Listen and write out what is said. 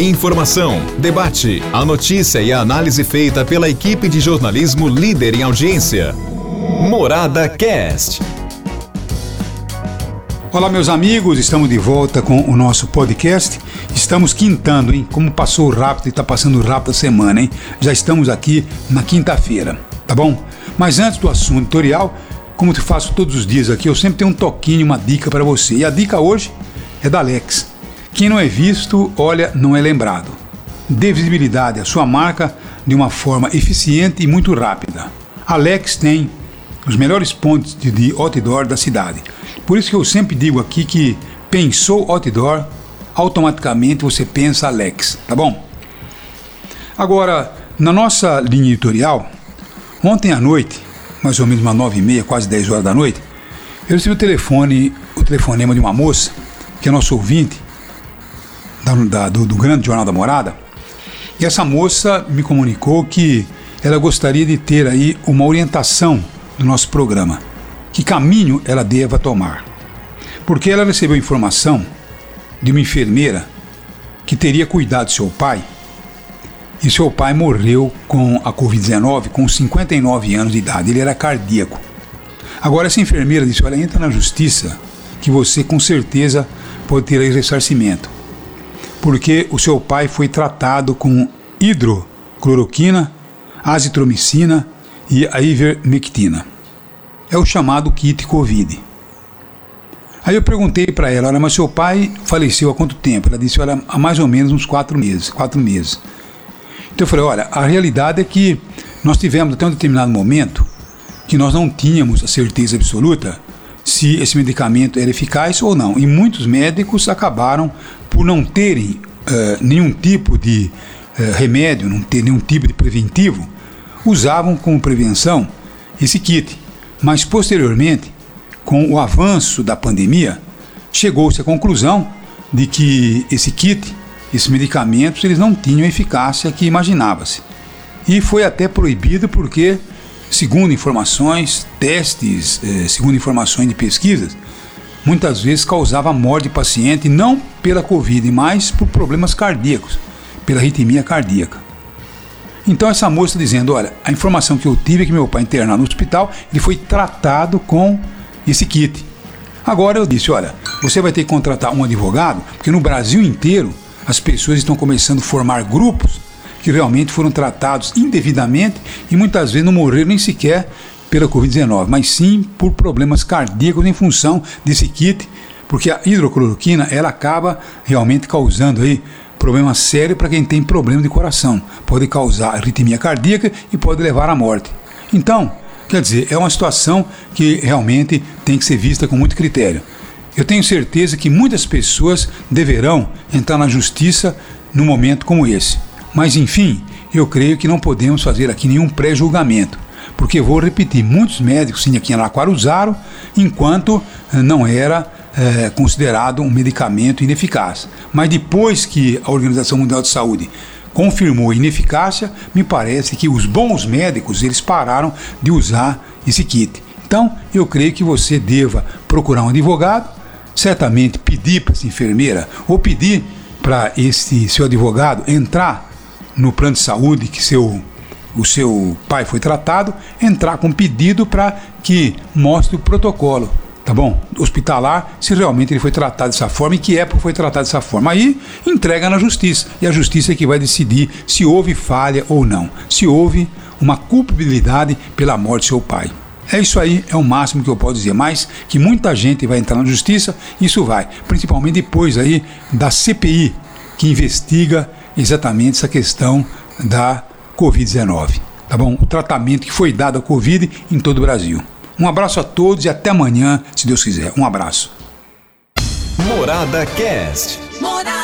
Informação, debate, a notícia e a análise feita pela equipe de jornalismo líder em audiência. Morada Cast. Olá, meus amigos, estamos de volta com o nosso podcast. Estamos quintando, hein? Como passou rápido e está passando rápido a semana, hein? Já estamos aqui na quinta-feira, tá bom? Mas antes do assunto editorial, como eu faço todos os dias aqui, eu sempre tenho um toquinho, uma dica para você. E a dica hoje é da Alex. Quem não é visto, olha, não é lembrado. Dê visibilidade à sua marca de uma forma eficiente e muito rápida. Alex tem os melhores pontos de outdoor da cidade. Por isso que eu sempre digo aqui que pensou outdoor, automaticamente você pensa Alex, tá bom? Agora, na nossa linha editorial, ontem à noite, mais ou menos umas nove e meia, quase 10 horas da noite, eu recebi o telefone, o telefonema de uma moça, que é nosso ouvinte, da, da, do, do grande Jornal da Morada, e essa moça me comunicou que ela gostaria de ter aí uma orientação do nosso programa. Que caminho ela deva tomar? Porque ela recebeu informação de uma enfermeira que teria cuidado de seu pai e seu pai morreu com a Covid-19 com 59 anos de idade. Ele era cardíaco. Agora, essa enfermeira disse: Olha, entra na justiça que você com certeza pode ter aí ressarcimento. Porque o seu pai foi tratado com hidrocloroquina, azitromicina e a ivermectina. É o chamado kit Covid. Aí eu perguntei para ela, olha, mas seu pai faleceu há quanto tempo? Ela disse, olha, há mais ou menos uns quatro meses, quatro meses. Então eu falei, olha, a realidade é que nós tivemos até um determinado momento que nós não tínhamos a certeza absoluta se esse medicamento era eficaz ou não. E muitos médicos acabaram por não terem uh, nenhum tipo de uh, remédio, não ter nenhum tipo de preventivo, usavam como prevenção esse kit. Mas posteriormente, com o avanço da pandemia, chegou-se à conclusão de que esse kit, esses medicamentos, eles não tinham a eficácia que imaginava-se. E foi até proibido porque, segundo informações, testes, eh, segundo informações de pesquisas, muitas vezes causava morte de paciente não pela Covid, mas por problemas cardíacos, pela arritmia cardíaca. Então essa moça dizendo, olha, a informação que eu tive é que meu pai internado no hospital, ele foi tratado com esse kit. Agora eu disse, olha, você vai ter que contratar um advogado, porque no Brasil inteiro as pessoas estão começando a formar grupos que realmente foram tratados indevidamente e muitas vezes não morreram nem sequer pela Covid-19, mas sim por problemas cardíacos em função desse kit, porque a hidrocloroquina ela acaba realmente causando aí problema sério para quem tem problema de coração. Pode causar arritmia cardíaca e pode levar à morte. Então, quer dizer, é uma situação que realmente tem que ser vista com muito critério. Eu tenho certeza que muitas pessoas deverão entrar na justiça num momento como esse. Mas, enfim, eu creio que não podemos fazer aqui nenhum pré-julgamento. Porque, vou repetir, muitos médicos sim, aqui em Araquara usaram enquanto eh, não era é, considerado um medicamento ineficaz. Mas depois que a Organização Mundial de Saúde confirmou a ineficácia, me parece que os bons médicos eles pararam de usar esse kit. Então, eu creio que você deva procurar um advogado, certamente pedir para essa enfermeira ou pedir para esse seu advogado entrar no plano de saúde que seu o seu pai foi tratado, entrar com pedido para que mostre o protocolo tá bom? Hospitalar, se realmente ele foi tratado dessa forma e que época foi tratado dessa forma. Aí entrega na justiça e a justiça é que vai decidir se houve falha ou não, se houve uma culpabilidade pela morte do seu pai. É isso aí, é o máximo que eu posso dizer. Mas que muita gente vai entrar na justiça, isso vai. Principalmente depois aí da CPI, que investiga exatamente essa questão da Covid-19. Tá bom? O tratamento que foi dado à Covid em todo o Brasil. Um abraço a todos e até amanhã, se Deus quiser. Um abraço. Morada Cast. Morada.